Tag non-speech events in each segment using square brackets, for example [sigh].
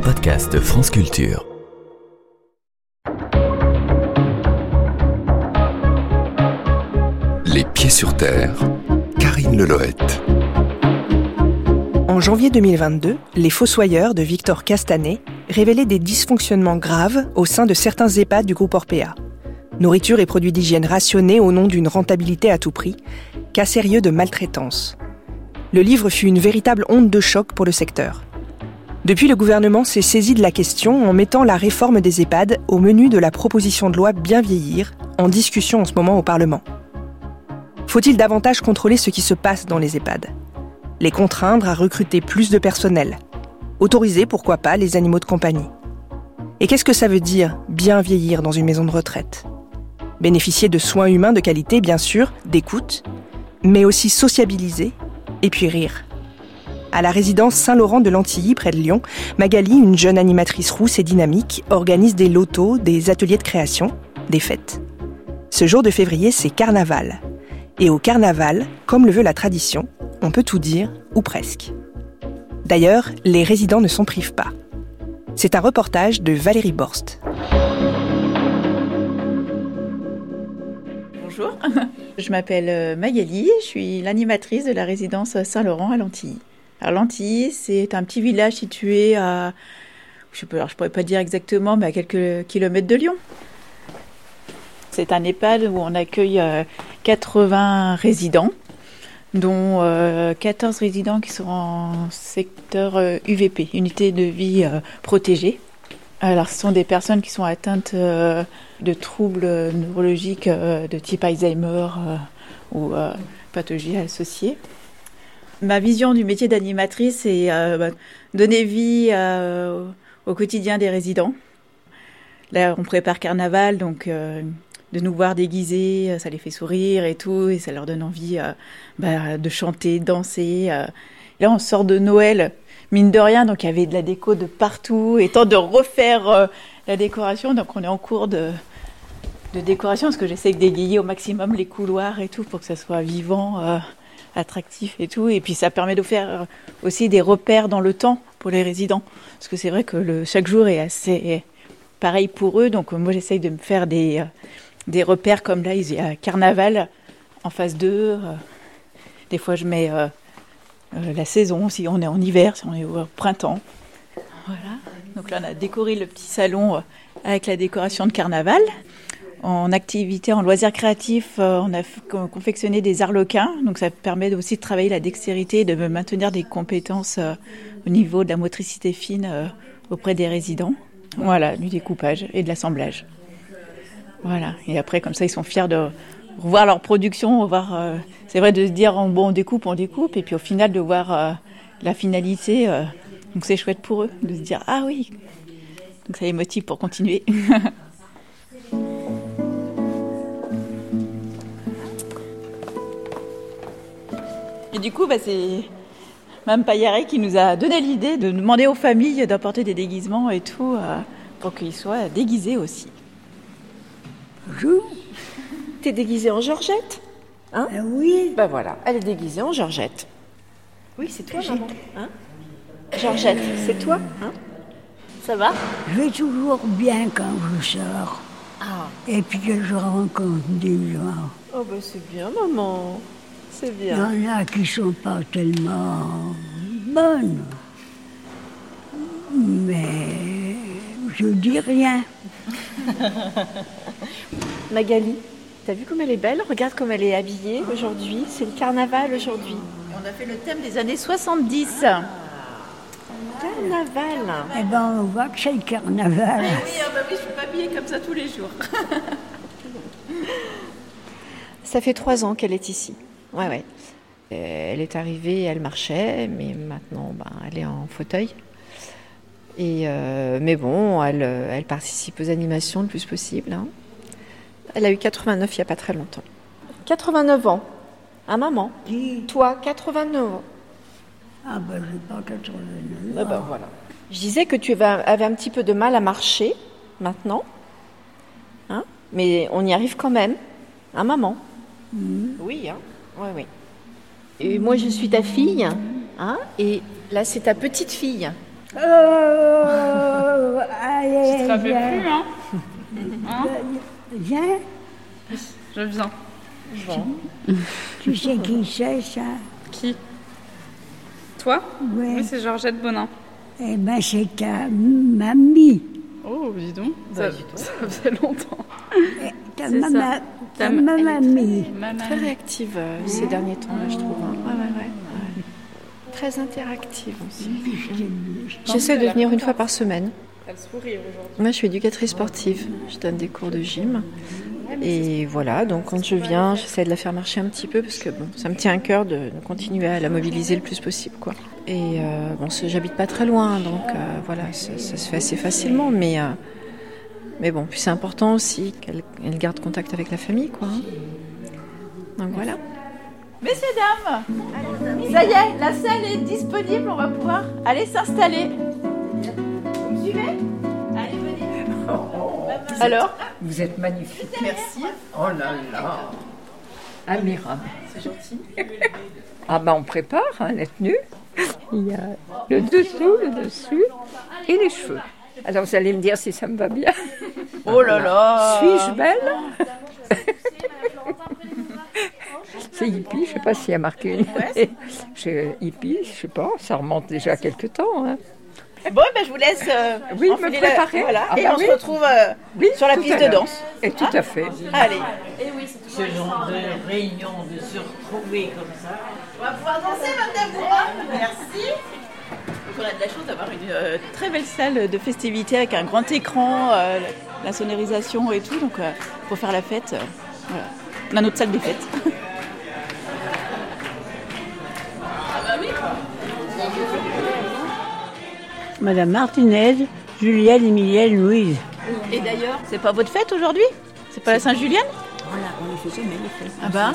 podcast France Culture. Les pieds sur terre, Karine Leloët. En janvier 2022, les Fossoyeurs de Victor Castanet révélaient des dysfonctionnements graves au sein de certains EHPAD du groupe Orpea. Nourriture et produits d'hygiène rationnés au nom d'une rentabilité à tout prix, cas sérieux de maltraitance. Le livre fut une véritable onde de choc pour le secteur. Depuis, le gouvernement s'est saisi de la question en mettant la réforme des EHPAD au menu de la proposition de loi Bien vieillir, en discussion en ce moment au Parlement. Faut-il davantage contrôler ce qui se passe dans les EHPAD? Les contraindre à recruter plus de personnel? Autoriser, pourquoi pas, les animaux de compagnie? Et qu'est-ce que ça veut dire, bien vieillir dans une maison de retraite? Bénéficier de soins humains de qualité, bien sûr, d'écoute, mais aussi sociabiliser et puis rire. À la résidence Saint-Laurent de Lantilly, près de Lyon, Magali, une jeune animatrice rousse et dynamique, organise des lotos, des ateliers de création, des fêtes. Ce jour de février, c'est carnaval. Et au carnaval, comme le veut la tradition, on peut tout dire, ou presque. D'ailleurs, les résidents ne s'en privent pas. C'est un reportage de Valérie Borst. Bonjour, [laughs] je m'appelle euh, Magali, je suis l'animatrice de la résidence Saint-Laurent à Lantilly. Alors Lantilly, c'est un petit village situé à, je ne pourrais pas dire exactement, mais à quelques kilomètres de Lyon. C'est un EHPAD où on accueille 80 euh, résidents, dont 14 euh, résidents qui sont en secteur UVP, unité de vie protégée. Alors, ce sont des personnes qui sont atteintes de troubles neurologiques de type Alzheimer ou pathologies associées. Ma vision du métier d'animatrice, c'est euh, bah, donner vie euh, au quotidien des résidents. Là, on prépare carnaval, donc euh, de nous voir déguisés, ça les fait sourire et tout, et ça leur donne envie bah, de chanter, de danser. Là, on sort de Noël, mine de rien, donc il y avait de la déco de partout, et temps de refaire la décoration, donc on est en cours de, de décoration, parce que j'essaie de dégayer au maximum les couloirs et tout, pour que ça soit vivant attractif et tout. Et puis ça permet de faire aussi des repères dans le temps pour les résidents. Parce que c'est vrai que chaque jour est assez pareil pour eux. Donc moi j'essaye de me faire des, euh, des repères comme là, il y a carnaval en phase 2. Euh, des fois je mets euh, la saison, si on est en hiver, si on est au printemps. Voilà. Donc là on a décoré le petit salon avec la décoration de carnaval. En activité, en loisirs créatifs, euh, on a confectionné des arlequins, donc ça permet aussi de travailler la dextérité et de maintenir des compétences euh, au niveau de la motricité fine euh, auprès des résidents. Voilà, du découpage et de l'assemblage. Voilà, et après, comme ça, ils sont fiers de revoir leur production, voir. c'est vrai de se dire bon, on découpe, on découpe, et puis au final de voir la finalité. donc c'est chouette pour eux de se dire ah oui. Donc ça les motive pour continuer. [laughs] Et du coup, bah, c'est Mme Payaré qui nous a donné l'idée de demander aux familles d'apporter des déguisements et tout euh, pour qu'ils soient déguisés aussi. Bonjour. T'es déguisée en Georgette Hein? Ah Oui. Ben voilà, elle est déguisée en Georgette. Oui, c'est toi, maman. Hein? Georgette, c'est toi hein? Ça va? Je vais toujours bien quand je sors. Ah. Et puis que je rencontre des gens. Oh ben c'est bien, maman. C'est bien. Il y en a qui sont pas tellement bonnes. Mais je dis rien. [laughs] Magali, t'as vu comme elle est belle? Regarde comme elle est habillée aujourd'hui. C'est le carnaval aujourd'hui. On a fait le thème des années 70. Carnaval. Eh ben, on voit que c'est le carnaval. Eh oui, ah bah oui, je suis pas habillée comme ça tous les jours. ça fait trois ans qu'elle est ici. Ouais, ouais. Euh, elle est arrivée, elle marchait, mais maintenant, ben, elle est en fauteuil. Et euh, mais bon, elle, euh, elle, participe aux animations le plus possible. Hein. Elle a eu 89 il n'y a pas très longtemps. 89 ans. À maman. Toi, 89 ans. Ah ben, je pas 89 ah ben, voilà. Je disais que tu avais un petit peu de mal à marcher maintenant. Hein? Mais on y arrive quand même. À maman. Mmh. Oui, hein oui, oui. Et moi, je suis ta fille, hein, et là, c'est ta petite fille. Oh, allez, Tu te rappelles viens. plus, hein Hein Viens. Je viens. Tu sais qui c'est, ça Qui? Toi? Ouais. Oui, c'est Georgette Bonin. Eh ben, c'est ta mamie. Oh, dis donc. Ça, ça faisait longtemps. Ta maman. Ta Ta ma- mamie. Maman. Très réactive euh, ces derniers temps, là, je trouve. hein. Ouais, ouais, ouais, ouais. Très interactive aussi. J'essaie de venir une fois par semaine. Elle sourit aujourd'hui. Moi, je suis éducatrice sportive. Je donne des cours de gym. Et voilà, donc quand je viens, j'essaie de la faire marcher un petit peu parce que bon, ça me tient à cœur de, de continuer à la mobiliser le plus possible. Quoi. Et euh, bon, j'habite pas très loin, donc euh, voilà, ça, ça se fait assez facilement. Mais, euh, mais bon, puis c'est important aussi qu'elle elle garde contact avec la famille. Quoi, hein. Donc voilà. Messieurs, dames, ça y est, la salle est disponible, on va pouvoir aller s'installer. Vous me suivez Allez, venez. Alors? Vous êtes magnifique. Merci. Oh là là. Admirable. C'est gentil. Ah ben on prépare hein, la tenue. Il y a le dessous, le dessus et les cheveux. Alors vous allez me dire si ça me va bien. Oh là là Suis-je belle C'est hippie, je sais pas s'il y a marqué. [laughs] Chez hippie, je sais pas, ça remonte déjà à quelques temps. hein. Bon, ben, je vous laisse euh, Oui, me enfiler la- préparer. Voilà, Ah et bah on oui. se retrouve euh, Oui, sur la piste de danse. Et tout à fait. Allez, ce genre de réunion, de se retrouver comme ça. on va pouvoir danser, Madame Bourrin. Merci. On a de la chance d'avoir une euh, très belle salle de festivités avec un grand écran, euh, la sonorisation et tout. Donc, euh, pour faire la fête, euh, voilà. On a notre salle des fêtes. Madame Martinez, Julienne, Emilienne, Louise. Et d'ailleurs, c'est pas votre fête aujourd'hui? C'est pas la Saint-Julienne Voilà, on les fait jamais les fêtes. Ah bah.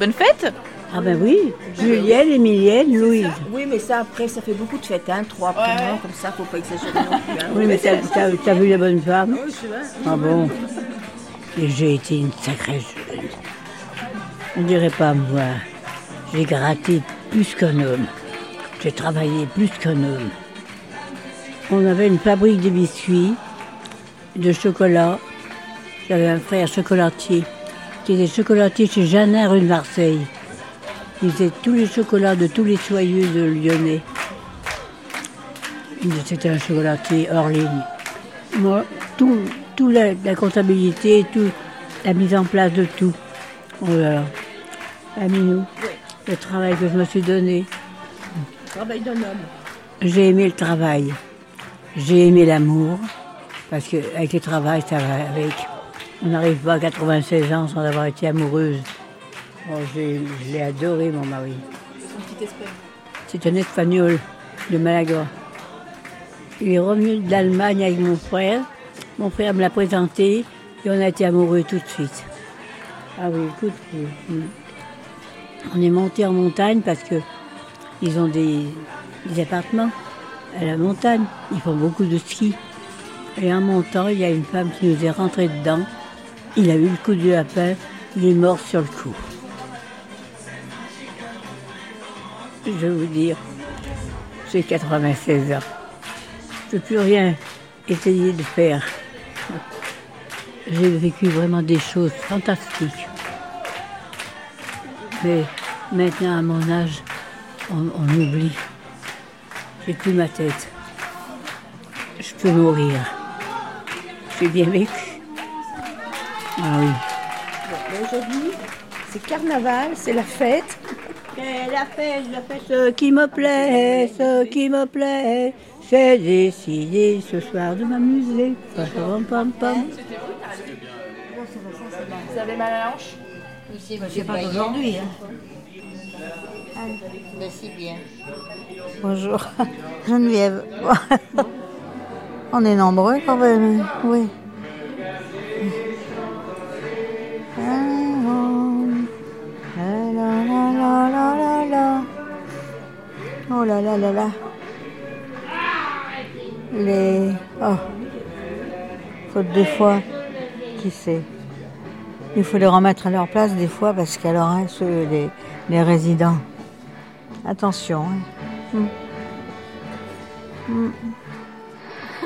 Bonne fête? Ah ben oui, Julienne, Emilienne, Louise. Oui, mais ça, après, ça fait beaucoup de fêtes, hein. Trois prénoms, comme ça, faut pas exagérer non plus. hein. Oui, mais t'as, t'as- t'as vu la bonne femme? Ah bon? Et j'ai été une sacrée jeune. On dirait pas moi. J'ai gratté plus qu'un homme. J'ai travaillé plus qu'un homme. On avait une fabrique de biscuits, de chocolat. J'avais un frère chocolatier qui était chocolatier chez Jeannin rue de Marseille. Il faisait tous les chocolats de tous les soyeux de Lyonnais. C'était un chocolatier hors ligne. Moi, tout, tout la, la comptabilité, tout, la mise en place de tout. Oh là là. Aminou, le travail que je me suis donné. Travail d'un homme. J'ai aimé le travail. J'ai aimé l'amour. Parce qu'avec le travail, ça va avec. On n'arrive pas à 96 ans sans avoir été amoureuse. Oh, je l'ai adoré, mon mari. C'est un espagnol de Malaga. Il est revenu d'Allemagne avec mon frère. Mon frère me l'a présenté et on a été amoureux tout de suite. Ah oui, écoute, oui. on est monté en montagne parce que ils ont des, des appartements à la montagne. Ils font beaucoup de ski. Et en montant, il y a une femme qui nous est rentrée dedans. Il a eu le coup de lapin. Il est mort sur le coup. Je vais vous dire, j'ai 96 ans. Je ne peux plus rien essayer de faire. J'ai vécu vraiment des choses fantastiques. Mais maintenant, à mon âge, on, on oublie. J'ai plus ma tête. Je peux mourir. J'ai bien vécu. Ah oui. Aujourd'hui, c'est carnaval, c'est la fête. C'est la fête, la fête. Ce qui me plaît, ce qui me plaît, c'est décidé ce soir de m'amuser. Pam, pam, pam. Vous avez mal à la hanche C'est pas aujourd'hui, hein. Si bien. Bonjour, [laughs] Geneviève. [laughs] On est nombreux quand même, oui. Oh là là là là. Les. Oh. Faute des fois, qui sait. Il faut les remettre à leur place des fois parce qu'alors, hein, ceux, les, les résidents. Attention. hein. Mm.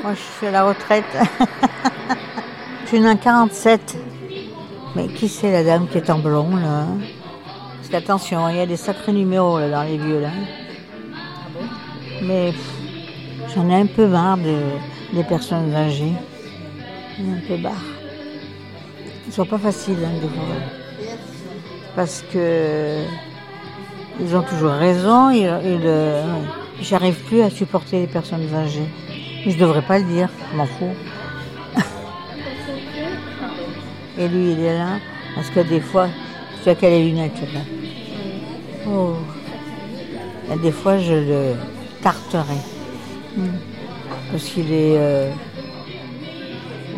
Moi, je suis à la retraite. [laughs] je suis en 47. Mais qui c'est la dame qui est en blond, là Parce qu'attention, il y a des sacrés numéros là, dans les vieux, là. Mais j'en ai un peu marre de- des personnes âgées. Un peu marre. Ils sont pas faciles, hein, des. Parce que ils ont toujours raison. Euh, J'arrive plus à supporter les personnes âgées. Je devrais pas le dire, je m'en fous. [laughs] Et lui, il est là, parce que des fois, tu as qu'à les lunettes, là. Oh. Et des fois, je le tarterai. Hmm. Parce qu'il est. euh,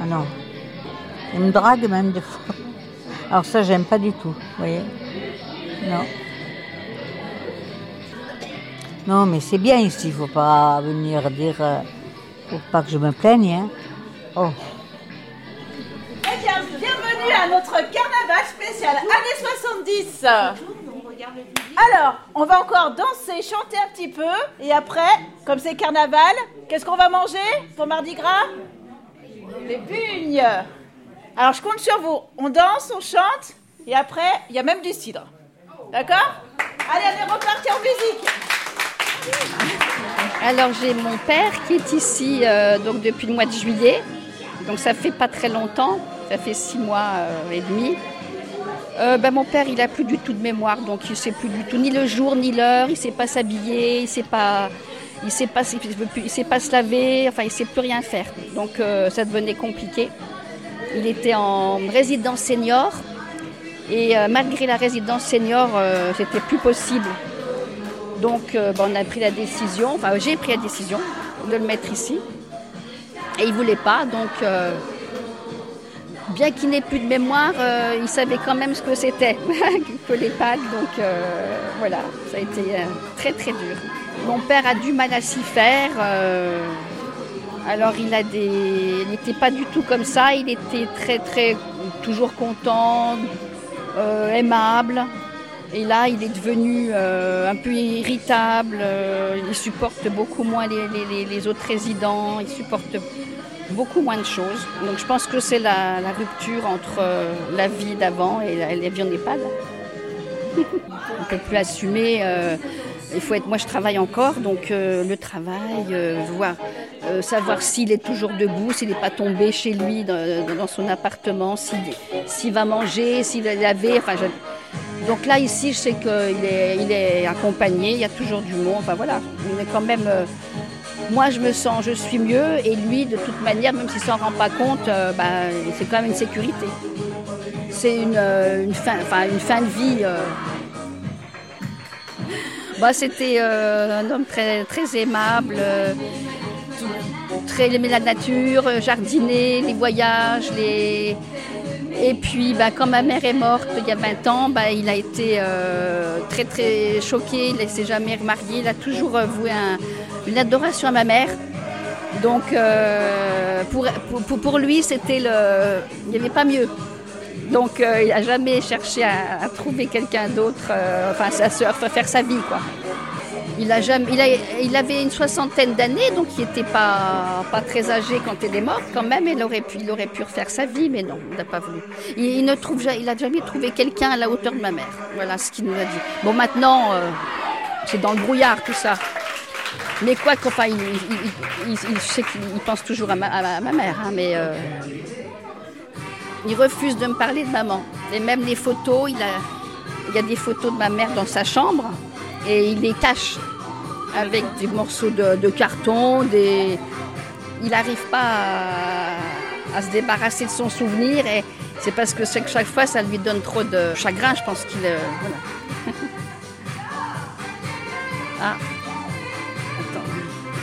Ah non. Il me drague même des fois. Alors ça, j'aime pas du tout, vous voyez. Non. Non, mais c'est bien ici, faut pas venir dire. euh, faut pas que je me plaigne, hein. Oh. Eh bien, bienvenue à notre carnaval spécial années 70. Alors, on va encore danser, chanter un petit peu. Et après, comme c'est carnaval, qu'est-ce qu'on va manger pour Mardi Gras? Les bugnes. Alors, je compte sur vous. On danse, on chante. Et après, il y a même du cidre. D'accord? Allez, on est reparti en musique. Alors j'ai mon père qui est ici euh, donc depuis le mois de juillet. Donc ça fait pas très longtemps, ça fait six mois euh, et demi. Euh, ben, mon père il a plus du tout de mémoire, donc il sait plus du tout ni le jour ni l'heure, il sait pas s'habiller, il sait pas, il sait pas, sait pas se laver, enfin il sait plus rien faire. Donc euh, ça devenait compliqué. Il était en résidence senior et euh, malgré la résidence senior, c'était plus possible. Donc ben, on a pris la décision, enfin j'ai pris la décision de le mettre ici. Et il ne voulait pas, donc bien qu'il n'ait plus de mémoire, euh, il savait quand même ce que c'était [laughs] que l'EHPAD. Donc euh, voilà, ça a été euh, très très dur. Mon père a du mal à s'y faire. alors il a des, n'était pas du tout comme ça. Il était très très toujours content, aimable. Et là, il est devenu un peu irritable. il supporte beaucoup moins les, les- les- les autres résidents. Il supporte beaucoup moins de choses. Donc, je pense que c'est la, rupture entre euh, la vie d'avant et la, vie en EHPAD. On ne peut plus assumer. euh, il faut être. Moi, je travaille encore, donc euh, le travail, voir, savoir s'il est toujours debout, s'il n'est pas tombé chez lui dans, son appartement, s'il va manger, s'il. Enfin, je- donc là, ici, je sais qu'il est, il est accompagné, il y a toujours du monde. Enfin voilà, on est quand même. Moi, je me sens, je suis mieux, et lui, de toute manière, même s'il s'en rend pas compte, euh, bah, c'est quand même une sécurité. C'est une, euh, fin, une fin de vie. euh. Bah, c'était un homme très, très aimable, très aimait la nature, jardiner, les voyages, les, et puis, bah, quand ma mère est morte il y a 20 ans, bah, il a été très très choqué. Il ne s'est jamais remarié. Il a toujours voué un- une adoration à ma mère. Donc, euh, pour, lui, c'était le. Il n'y avait pas mieux. Donc, euh, il n'a jamais cherché à, à trouver quelqu'un d'autre, euh, enfin sœur, pour faire sa vie, quoi. Il, a jamais, il, il avait une soixantaine d'années, donc il n'était pas, très âgé quand elle est morte quand même. Il aurait pu, il aurait pu refaire sa vie, mais non, il n'a pas voulu. Il, il il jamais trouvé quelqu'un à la hauteur de ma mère. Voilà ce qu'il nous a dit. Bon, maintenant, c'est dans le brouillard tout ça. Mais quoi qu'enfin, il, il- qu'il il pense toujours à ma, mère, hein, mais euh, il refuse de me parler de maman. Et même les photos, il, a, il y a des photos de ma mère dans sa chambre et il les cache avec des morceaux de, carton, il n'arrive pas à, se débarrasser de son souvenir et c'est parce que chaque, fois ça lui donne trop de chagrin, je pense qu'il... euh, voilà. [laughs] ah,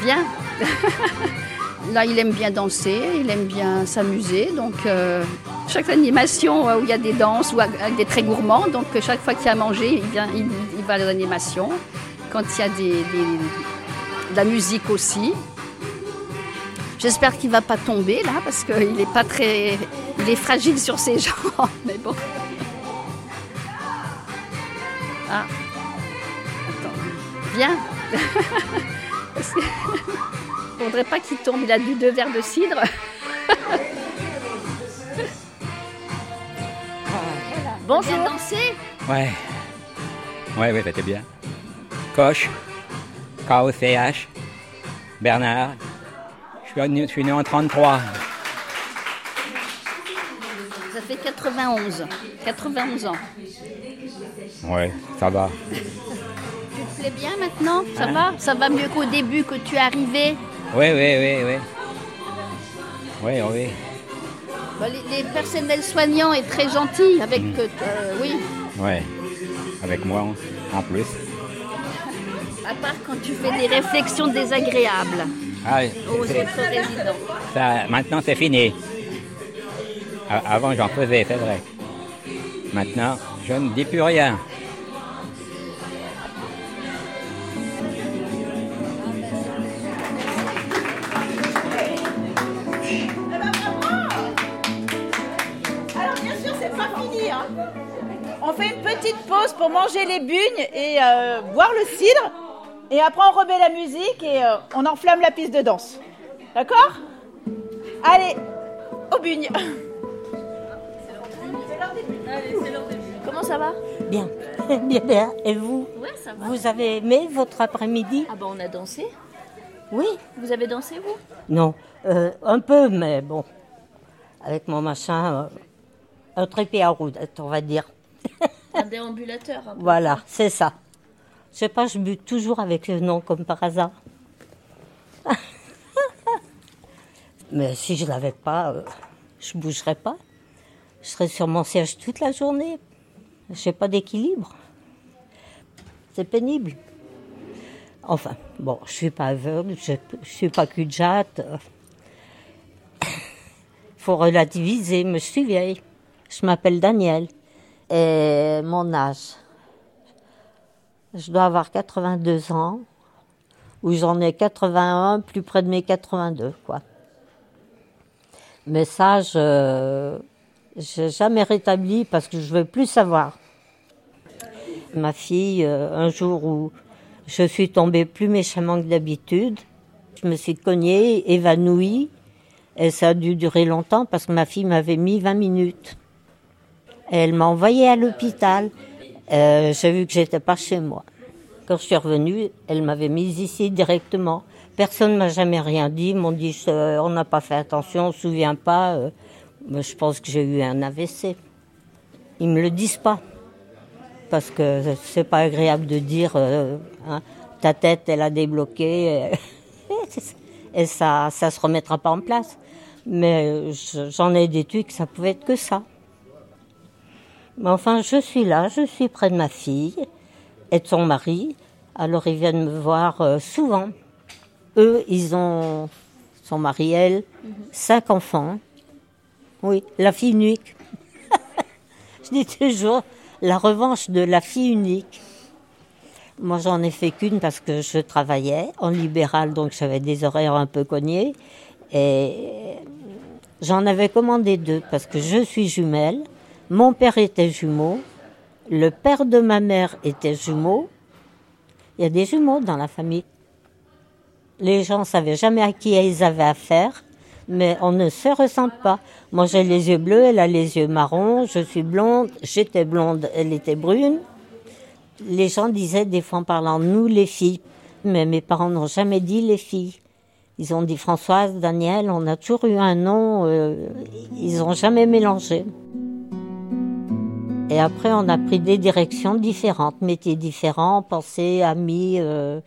[laughs] Là, il aime bien danser, il aime bien s'amuser. Donc, euh, chaque animation euh, où il y a des danses ou avec des très gourmands, donc euh, chaque fois qu'il y a à manger, il, vient, il, va à l'animation. Quand il y a de la musique aussi. J'espère qu'il ne va pas tomber là, parce qu'il est pas très. Il est fragile sur ses [laughs] jambes, mais bon. Ah. Attends. Viens. [laughs] Parce [laughs] que- faudrait pas qu'il tombe. Il a bu deux verres de cidre. [laughs] Bonjour. Bien dansé? Ouais. Ouais, ouais, c'était bien. Coche, K-O-C-H, Bernard. Je suis, né, je suis né en 33. Ça fait 91. 91 ans. Ouais, ça va. [laughs] Te plais bien maintenant? Ça Hein va? Ça va mieux qu'au début que tu es arrivé? Oui, oui, oui, oui. Oui, oui. Bah, les, les personnels soignants est très gentil avec Mm. euh, euh, oui. Ouais. Avec moi en- en plus. À part quand tu fais des réflexions désagréables Ah, aux autres résidents. ça, maintenant c'est fini. Avant j'en faisais, c'est vrai. Maintenant, je ne dis plus rien. Pour manger les bugnes et euh, boire le cidre. Et après, on remet la musique et euh, on enflamme la piste de danse. D'accord? Allez, aux bugnes. Comment ça va? Bien, [laughs] bien, bien. Et vous? Ouais, ça va. Vous avez aimé votre après-midi? Ah bah on a dansé. Oui. Vous avez dansé vous? Non, euh, un peu, mais bon. Avec mon machin, euh, un trépied à roulette, on va dire. [laughs] Déambulateur. Voilà, c'est ça. Je sais pas, je bute toujours avec le nom comme par hasard. [laughs] mais si je l'avais pas, euh, je bougerais pas. Je serais sur mon siège toute la journée. Je n'ai pas d'équilibre. C'est pénible. Enfin, bon, je suis pas aveugle, je, je suis pas cul de jatte. [laughs] Faut relativiser, mais je suis vieille. Je m'appelle Daniel. Et mon âge, je dois avoir 82 ans, ou j'en ai 81, plus près de mes 82, quoi. Mais ça, je n'ai jamais rétabli parce que je veux plus savoir. Ma fille, euh, un jour où je suis tombée plus méchamment que d'habitude, je me suis cognée, évanouie, et ça a dû durer longtemps parce que ma fille m'avait mis 20 minutes. Elle m'a envoyée à l'hôpital. Euh, J'ai vu que j'étais pas chez moi. Quand je suis revenue, elle m'avait mise ici directement. Personne ne m'a jamais rien dit. Ils m'ont dit euh, on n'a pas fait attention, on se souvient pas. Euh, mais je pense que j'ai eu un AVC. Ils me le disent pas parce que c'est pas agréable de dire euh, hein, ta tête elle a débloqué [laughs] et ça ça se remettra pas en place. Mais je- j'en ai déduit que ça pouvait être que ça. Mais enfin, je suis là, je suis près de ma fille et de son mari. Alors ils viennent me voir euh, souvent. Eux, ils ont, son mari, elle, cinq enfants. Oui, la fille unique. [laughs] je dis toujours la revanche de la fille unique. Moi, j'en ai fait qu'une parce que je travaillais en libéral, donc j'avais des horaires un peu cognés. Et j'en avais commandé deux parce que je suis jumelle. Mon père était jumeau. Le père de ma mère était jumeau. Il y a des jumeaux dans la famille. Les gens ne savaient jamais à qui ils avaient affaire, mais on ne se ressemble pas. Moi, j'ai les yeux bleus, elle a les yeux marrons, je suis blonde, j'étais blonde, elle était brune. Les gens disaient des fois en parlant nous les filles, mais mes parents n'ont jamais dit les filles. Ils ont dit Françoise, Daniel, on a toujours eu un nom, euh, ils n'ont jamais mélangé. Et après, on a pris des directions différentes, métiers différents, pensées, amis, euh,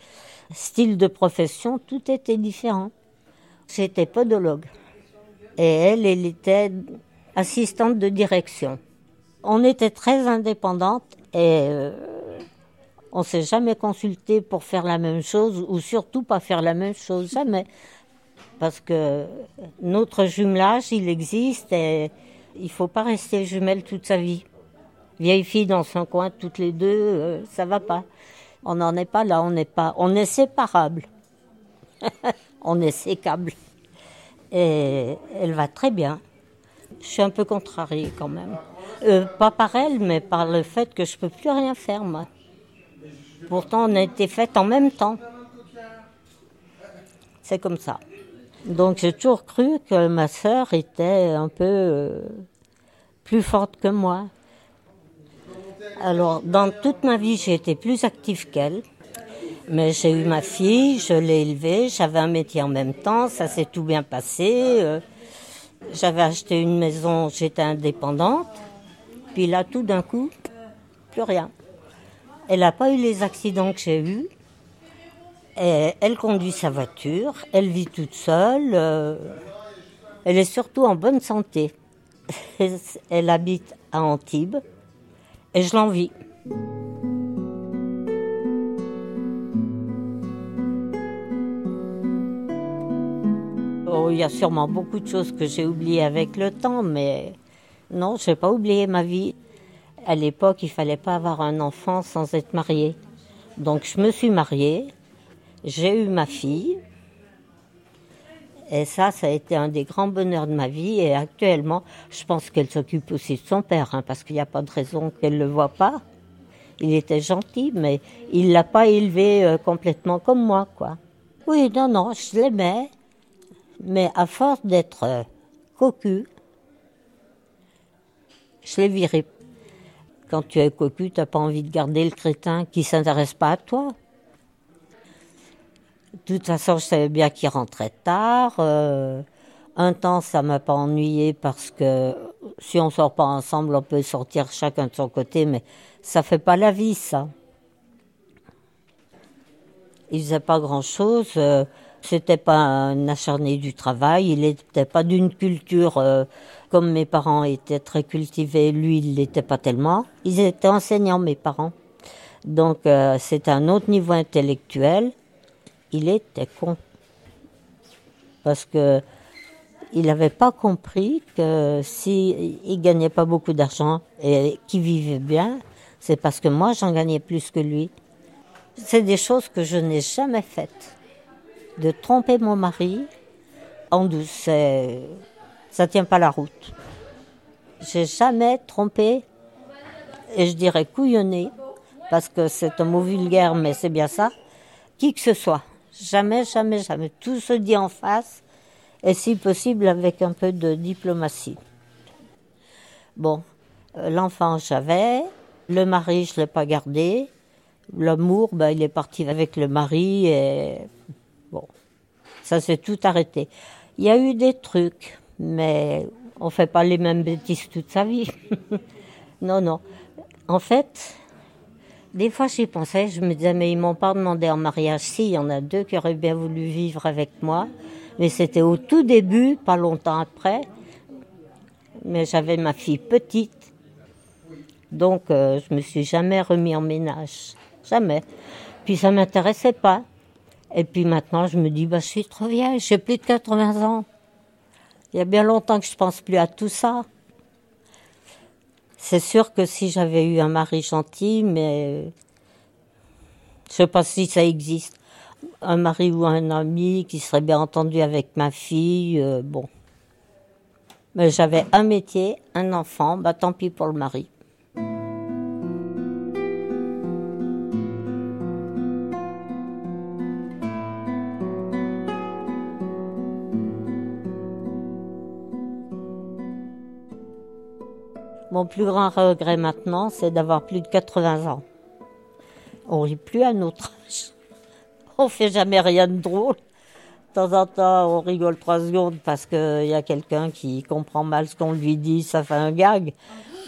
style de profession, tout était différent. J'étais podologue. Et elle, elle était assistante de direction. On était très indépendantes et euh, on s'est jamais consulté pour faire la même chose ou surtout pas faire la même chose, jamais. Parce que notre jumelage, il existe et il faut pas rester jumelle toute sa vie. Vieille fille dans son coin, toutes les deux, euh, ça va pas. On n'en est pas là, on n'est pas, on est séparables. [laughs] on est sécables. Et elle va très bien. Je suis un peu contrariée quand même. Euh, pas par elle, mais par le fait que je peux plus rien faire, moi. Pourtant, on a été faites en même temps. C'est comme ça. Donc j'ai toujours cru que ma sœur était un peu euh, plus forte que moi. Alors dans toute ma vie, j'ai été plus active qu'elle. Mais j'ai eu ma fille, je l'ai élevée, j'avais un métier en même temps, ça s'est tout bien passé. euh, J'avais acheté une maison, j'étais indépendante. Puis là, tout d'un coup, plus rien. Elle n'a pas eu les accidents que j'ai eus. Elle conduit sa voiture, elle vit toute seule. euh, elle est surtout en bonne santé. [laughs] Elle habite à Antibes et je l'envie. Oh, il y a sûrement beaucoup de choses que j'ai oubliées avec le temps, mais non, je n'ai pas oublié ma vie. À l'époque, il fallait pas avoir un enfant sans être marié. Donc je me suis mariée, j'ai eu ma fille, et ça, ça a été un des grands bonheurs de ma vie. Et actuellement, je pense qu'elle s'occupe aussi de son père, hein, parce qu'il n'y a pas de raison qu'elle ne le voit pas. Il était gentil, mais il l'a pas élevé euh, complètement comme moi, quoi. Oui, non, non, je l'aimais, mais à force d'être euh, cocu, je l'ai viré. Quand tu es cocu, tu n'as pas envie de garder le crétin qui s'intéresse pas à toi. De toute façon, je savais bien qu'il rentrait tard. euh, un temps, ça m'a pas ennuyé parce que si on sort pas ensemble, on peut sortir chacun de son côté, mais ça fait pas la vie, ça. Il faisait pas grand chose. euh, c'était pas un acharné du travail. Il n'était pas d'une culture euh, comme mes parents étaient très cultivés. Lui, il l'était pas tellement. Ils étaient enseignants, mes parents. Donc, euh, c'est un autre niveau intellectuel. Il était con. Parce que il n'avait pas compris que si il gagnait pas beaucoup d'argent et qu'il vivait bien, c'est parce que moi j'en gagnais plus que lui. C'est des choses que je n'ai jamais faites. De tromper mon mari en douce, ça tient pas la route. J'ai jamais trompé et je dirais couillonné parce que c'est un mot vulgaire, mais c'est bien ça. Qui que ce soit, jamais, jamais, jamais. Tout se dit en face et si possible avec un peu de diplomatie. Bon, euh, l'enfant j'avais, le mari je l'ai pas gardé, l'amour ben, il est parti avec le mari et bon, ça s'est tout arrêté. Il y a eu des trucs, mais on fait pas les mêmes bêtises toute sa vie. [laughs] non, non. En fait, des fois j'y pensais, je me disais mais ils m'ont pas demandé en mariage. Si, il y en a deux qui auraient bien voulu vivre avec moi, mais c'était au tout début, pas longtemps après. Mais j'avais ma fille petite, donc euh, je me suis jamais remis en ménage, jamais. Puis ça m'intéressait pas. Et puis maintenant je me dis bah je suis trop vieille, j'ai plus de 80 ans. Il y a bien longtemps que je pense plus à tout ça. C'est sûr que si j'avais eu un mari gentil, mais je sais pas si ça existe, un mari ou un ami qui serait bien entendu avec ma fille, euh, bon. Mais j'avais un métier, un enfant, bah tant pis pour le mari. Mon plus grand regret maintenant, c'est d'avoir plus de 80 ans. On rit plus à notre âge. [laughs] On fait jamais rien de drôle. De temps en temps, on rigole trois secondes parce qu'il y a quelqu'un qui comprend mal ce qu'on lui dit, ça fait un gag.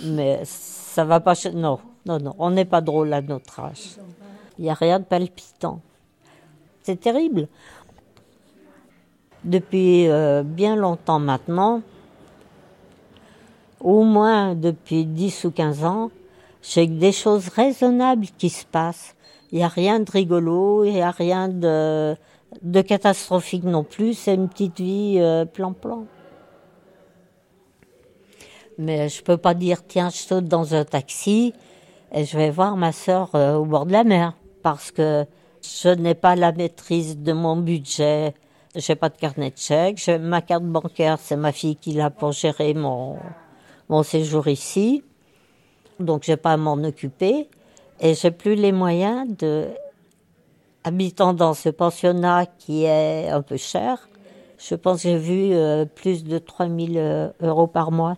Mais ça va pas. Non, non, non, on n'est pas drôle à notre âge. Il n'y a rien de palpitant. C'est terrible. Depuis euh, bien longtemps maintenant, au moins depuis 10 ou 15 ans, que des choses raisonnables qui se passent. Il n'y a rien de rigolo, il n'y a rien de, catastrophique non plus, c'est une petite vie euh, plan-plan. Mais je peux pas dire, tiens, je saute dans un taxi et je vais voir ma sœur euh, au bord de la mer, parce que je n'ai pas la maîtrise de mon budget, j'ai pas de carnet de chèques, ma carte bancaire, c'est ma fille qui l'a pour gérer mon, mon séjour ici, donc j'ai pas à m'en occuper et j'ai plus les moyens de habitant dans ce pensionnat qui est un peu cher, je pense que j'ai vu euh, plus de 3000 euh, euros par mois.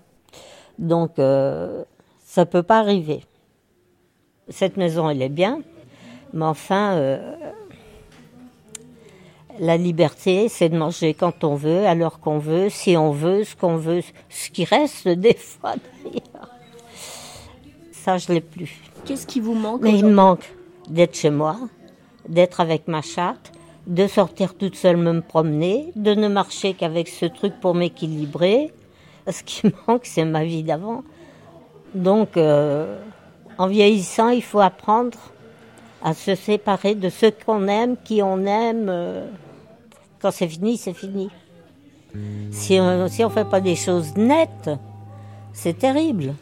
Donc, euh, ça peut pas arriver. Cette maison, elle est bien, mais enfin, euh, la liberté, c'est de manger quand on veut, à l'heure qu'on veut, si on veut, ce qu'on veut, ce qui reste [laughs] des fois d'ailleurs. Ça, je l'ai plus. Qu'est-ce qui vous manque Mais il me manque d'être chez moi, d'être avec ma chatte, de sortir toute seule me promener, de ne marcher qu'avec ce truc pour m'équilibrer. Ce qui [laughs] manque, c'est ma vie d'avant. Donc, euh, en vieillissant, il faut apprendre à se séparer de ceux qu'on aime, qui on aime. euh, quand c'est fini, c'est fini. Si on on fait pas des choses nettes, c'est terrible.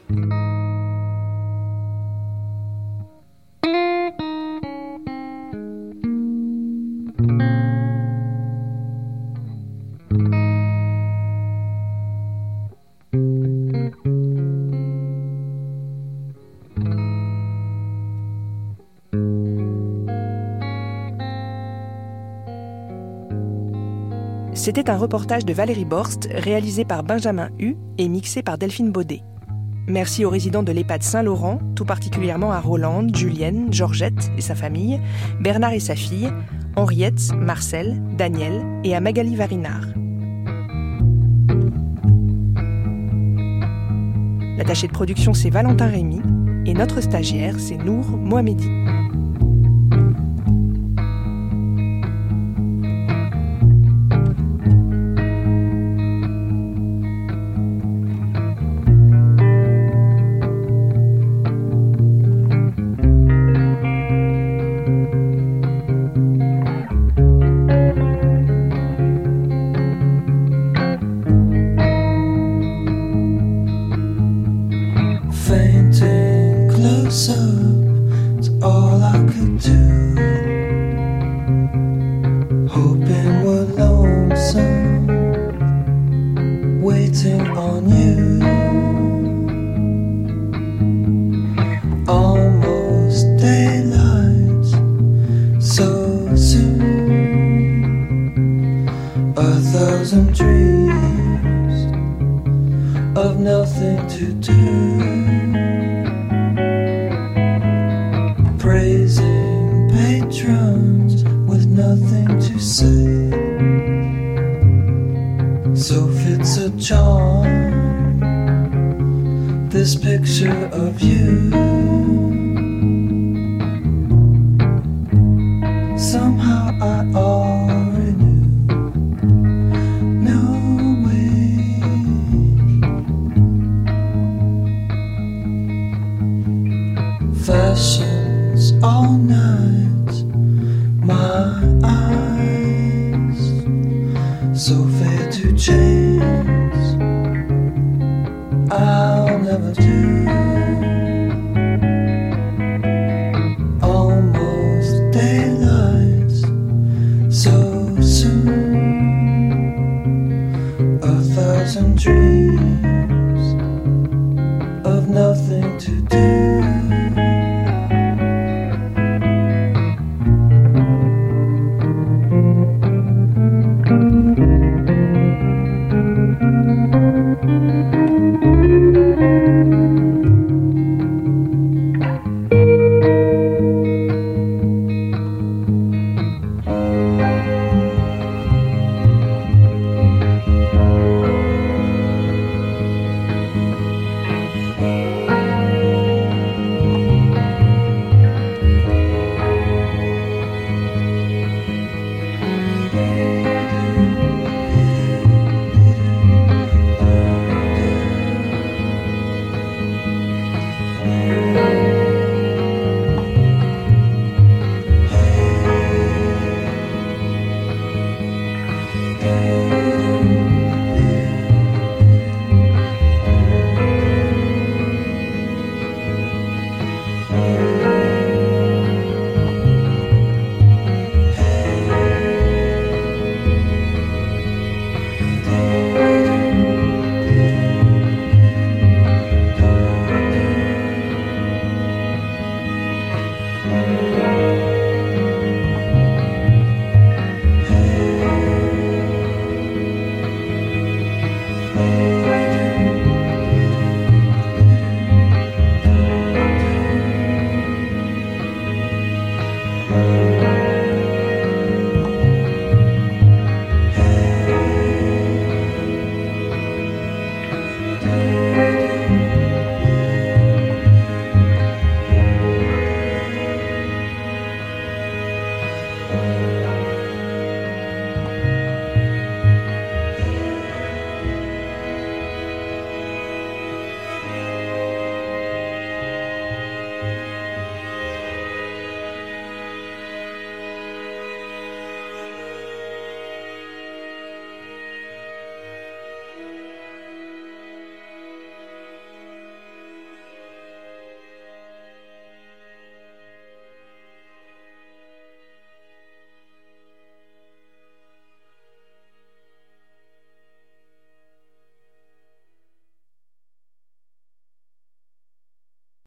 C'était un reportage de Valérie Borst réalisé par Benjamin Hu et mixé par Delphine Baudet. Merci aux résidents de l'EHPAD Saint-Laurent, tout particulièrement à Rolande, Julienne, Georgette et sa famille, Bernard et sa fille, Henriette, Marcel, Daniel et à Magali Varinard. L'attaché de production, c'est Valentin Rémy et notre stagiaire, c'est Nour Mohamedi. So fair to change.